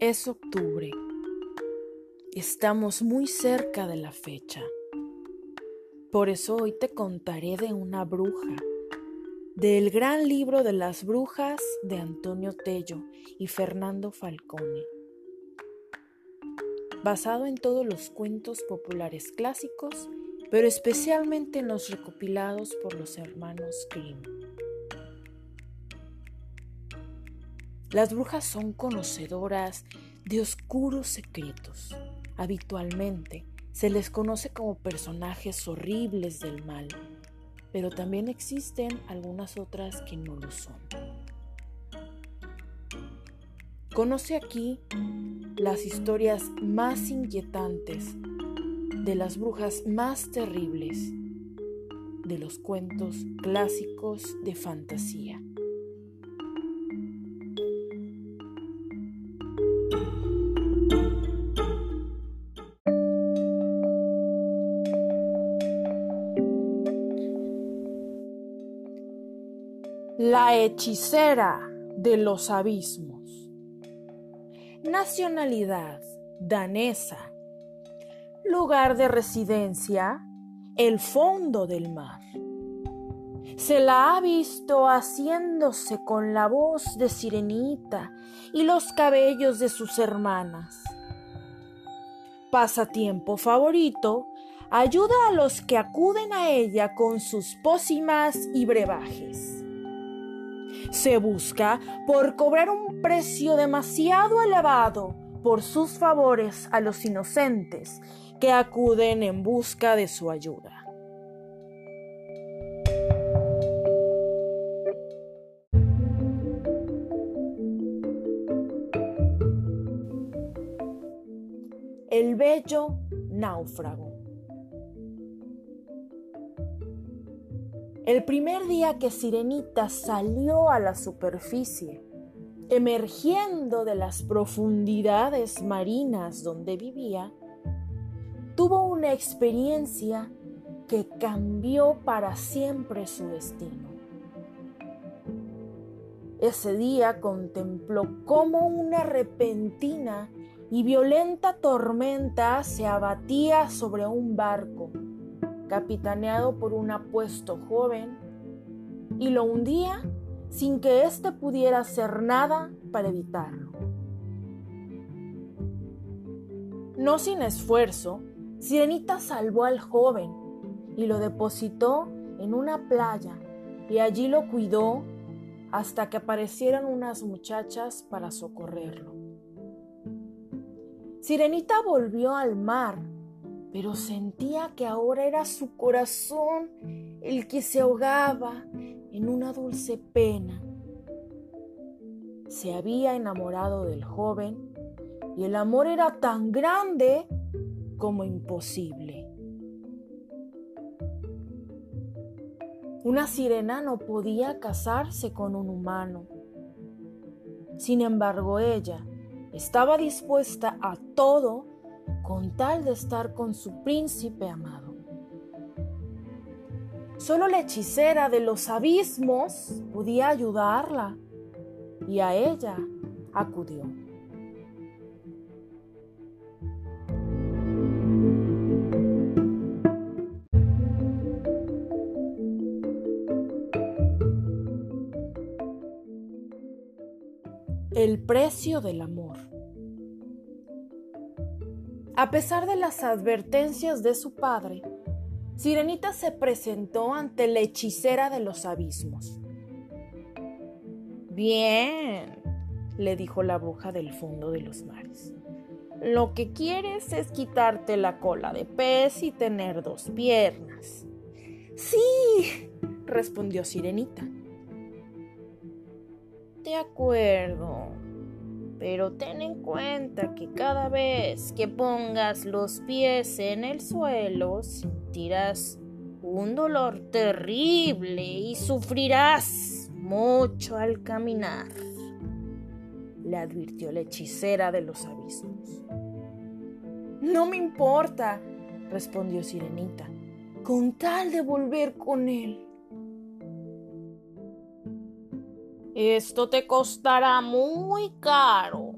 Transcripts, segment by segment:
Es octubre. Estamos muy cerca de la fecha. Por eso hoy te contaré de una bruja, del gran libro de las brujas de Antonio Tello y Fernando Falcone, basado en todos los cuentos populares clásicos, pero especialmente en los recopilados por los hermanos Grimm. Las brujas son conocedoras de oscuros secretos. Habitualmente se les conoce como personajes horribles del mal, pero también existen algunas otras que no lo son. Conoce aquí las historias más inquietantes de las brujas más terribles de los cuentos clásicos de fantasía. Hechicera de los abismos. Nacionalidad danesa. Lugar de residencia, el fondo del mar. Se la ha visto haciéndose con la voz de sirenita y los cabellos de sus hermanas. Pasatiempo favorito, ayuda a los que acuden a ella con sus pócimas y brebajes se busca por cobrar un precio demasiado elevado por sus favores a los inocentes que acuden en busca de su ayuda. El bello náufrago. El primer día que Sirenita salió a la superficie, emergiendo de las profundidades marinas donde vivía, tuvo una experiencia que cambió para siempre su destino. Ese día contempló cómo una repentina y violenta tormenta se abatía sobre un barco capitaneado por un apuesto joven, y lo hundía sin que éste pudiera hacer nada para evitarlo. No sin esfuerzo, Sirenita salvó al joven y lo depositó en una playa y allí lo cuidó hasta que aparecieran unas muchachas para socorrerlo. Sirenita volvió al mar pero sentía que ahora era su corazón el que se ahogaba en una dulce pena. Se había enamorado del joven y el amor era tan grande como imposible. Una sirena no podía casarse con un humano. Sin embargo, ella estaba dispuesta a todo con tal de estar con su príncipe amado. Solo la hechicera de los abismos podía ayudarla y a ella acudió. El precio del amor. A pesar de las advertencias de su padre, Sirenita se presentó ante la hechicera de los abismos. Bien, le dijo la bruja del fondo de los mares. Lo que quieres es quitarte la cola de pez y tener dos piernas. Sí, respondió Sirenita. De acuerdo, pero ten en cuenta que cada vez que pongas los pies en el suelo sentirás un dolor terrible y sufrirás mucho al caminar, le advirtió la hechicera de los abismos. No me importa, respondió Sirenita, con tal de volver con él. Esto te costará muy caro.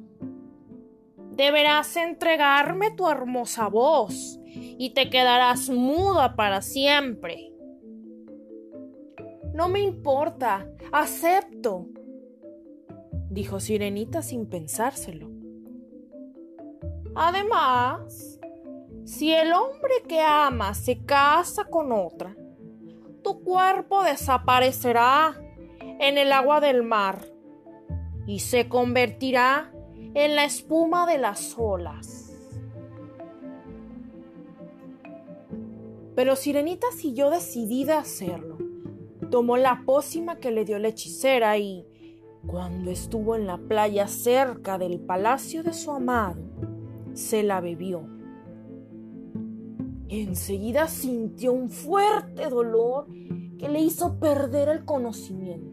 deberás entregarme tu hermosa voz y te quedarás muda para siempre. No me importa, acepto, dijo Sirenita sin pensárselo. Además, si el hombre que ama se casa con otra, tu cuerpo desaparecerá en el agua del mar y se convertirá en la espuma de las olas. Pero Sirenita siguió decidida a hacerlo. Tomó la pócima que le dio la hechicera y, cuando estuvo en la playa cerca del palacio de su amado, se la bebió. Enseguida sintió un fuerte dolor que le hizo perder el conocimiento.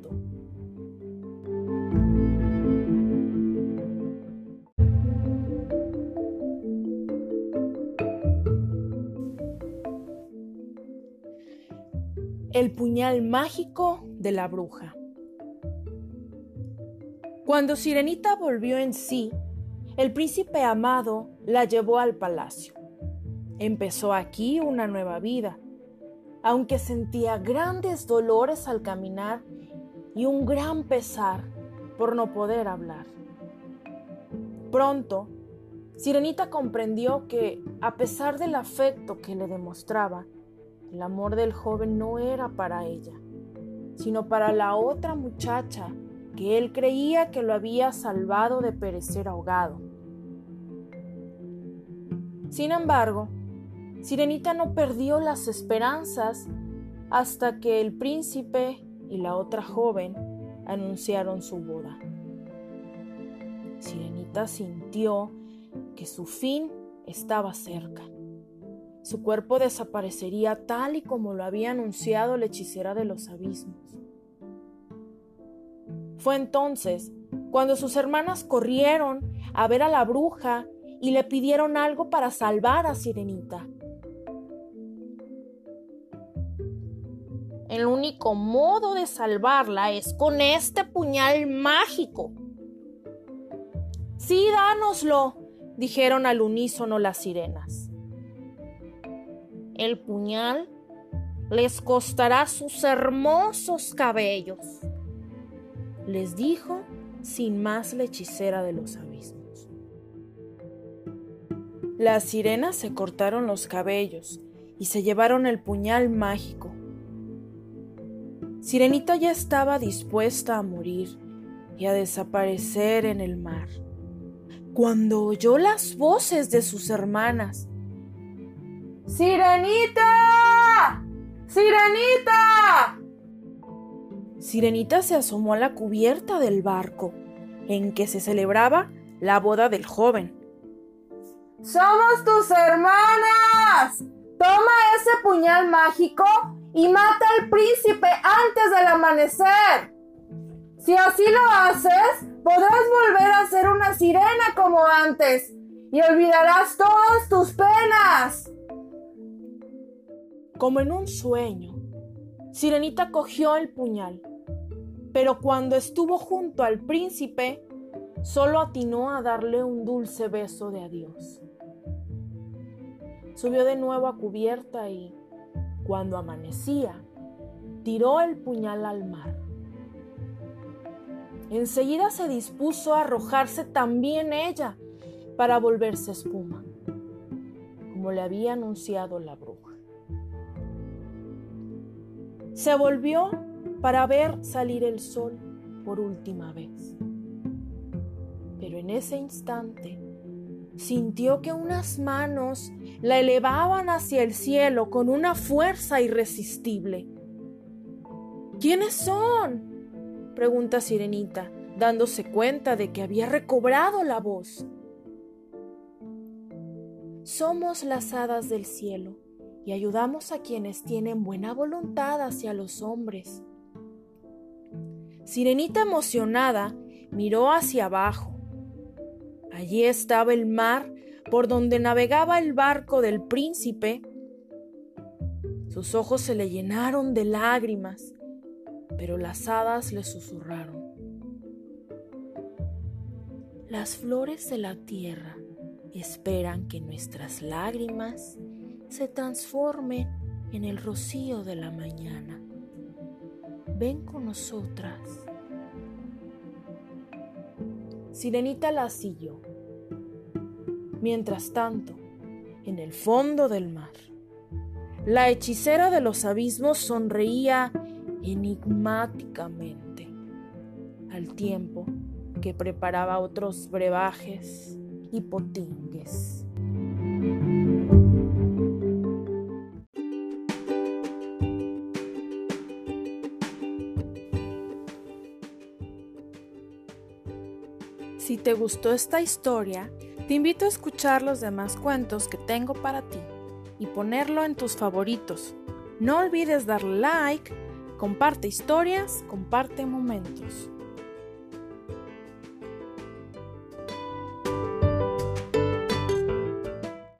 El puñal mágico de la bruja. Cuando Sirenita volvió en sí, el príncipe amado la llevó al palacio. Empezó aquí una nueva vida, aunque sentía grandes dolores al caminar y un gran pesar por no poder hablar. Pronto, Sirenita comprendió que, a pesar del afecto que le demostraba, el amor del joven no era para ella, sino para la otra muchacha que él creía que lo había salvado de perecer ahogado. Sin embargo, Sirenita no perdió las esperanzas hasta que el príncipe y la otra joven anunciaron su boda. Sirenita sintió que su fin estaba cerca. Su cuerpo desaparecería tal y como lo había anunciado la hechicera de los abismos. Fue entonces cuando sus hermanas corrieron a ver a la bruja y le pidieron algo para salvar a Sirenita. El único modo de salvarla es con este puñal mágico. Sí, dánoslo, dijeron al unísono las sirenas. El puñal les costará sus hermosos cabellos, les dijo sin más la hechicera de los abismos. Las sirenas se cortaron los cabellos y se llevaron el puñal mágico. Sirenita ya estaba dispuesta a morir y a desaparecer en el mar, cuando oyó las voces de sus hermanas. ¡Sirenita! ¡Sirenita! Sirenita se asomó a la cubierta del barco en que se celebraba la boda del joven. ¡Somos tus hermanas! Toma ese puñal mágico y mata al príncipe antes del amanecer. Si así lo haces, podrás volver a ser una sirena como antes y olvidarás todas tus penas. Como en un sueño, Sirenita cogió el puñal, pero cuando estuvo junto al príncipe, solo atinó a darle un dulce beso de adiós. Subió de nuevo a cubierta y, cuando amanecía, tiró el puñal al mar. Enseguida se dispuso a arrojarse también ella para volverse espuma, como le había anunciado la bruja. Se volvió para ver salir el sol por última vez. Pero en ese instante sintió que unas manos la elevaban hacia el cielo con una fuerza irresistible. ¿Quiénes son? pregunta Sirenita, dándose cuenta de que había recobrado la voz. Somos las hadas del cielo y ayudamos a quienes tienen buena voluntad hacia los hombres. Sirenita emocionada miró hacia abajo Allí estaba el mar por donde navegaba el barco del príncipe. Sus ojos se le llenaron de lágrimas, pero las hadas le susurraron. Las flores de la tierra esperan que nuestras lágrimas se transformen en el rocío de la mañana. Ven con nosotras. Sirenita la siguió. Mientras tanto, en el fondo del mar, la hechicera de los abismos sonreía enigmáticamente, al tiempo que preparaba otros brebajes y potingues. Si te gustó esta historia, te invito a escuchar los demás cuentos que tengo para ti y ponerlo en tus favoritos. No olvides darle like, comparte historias, comparte momentos.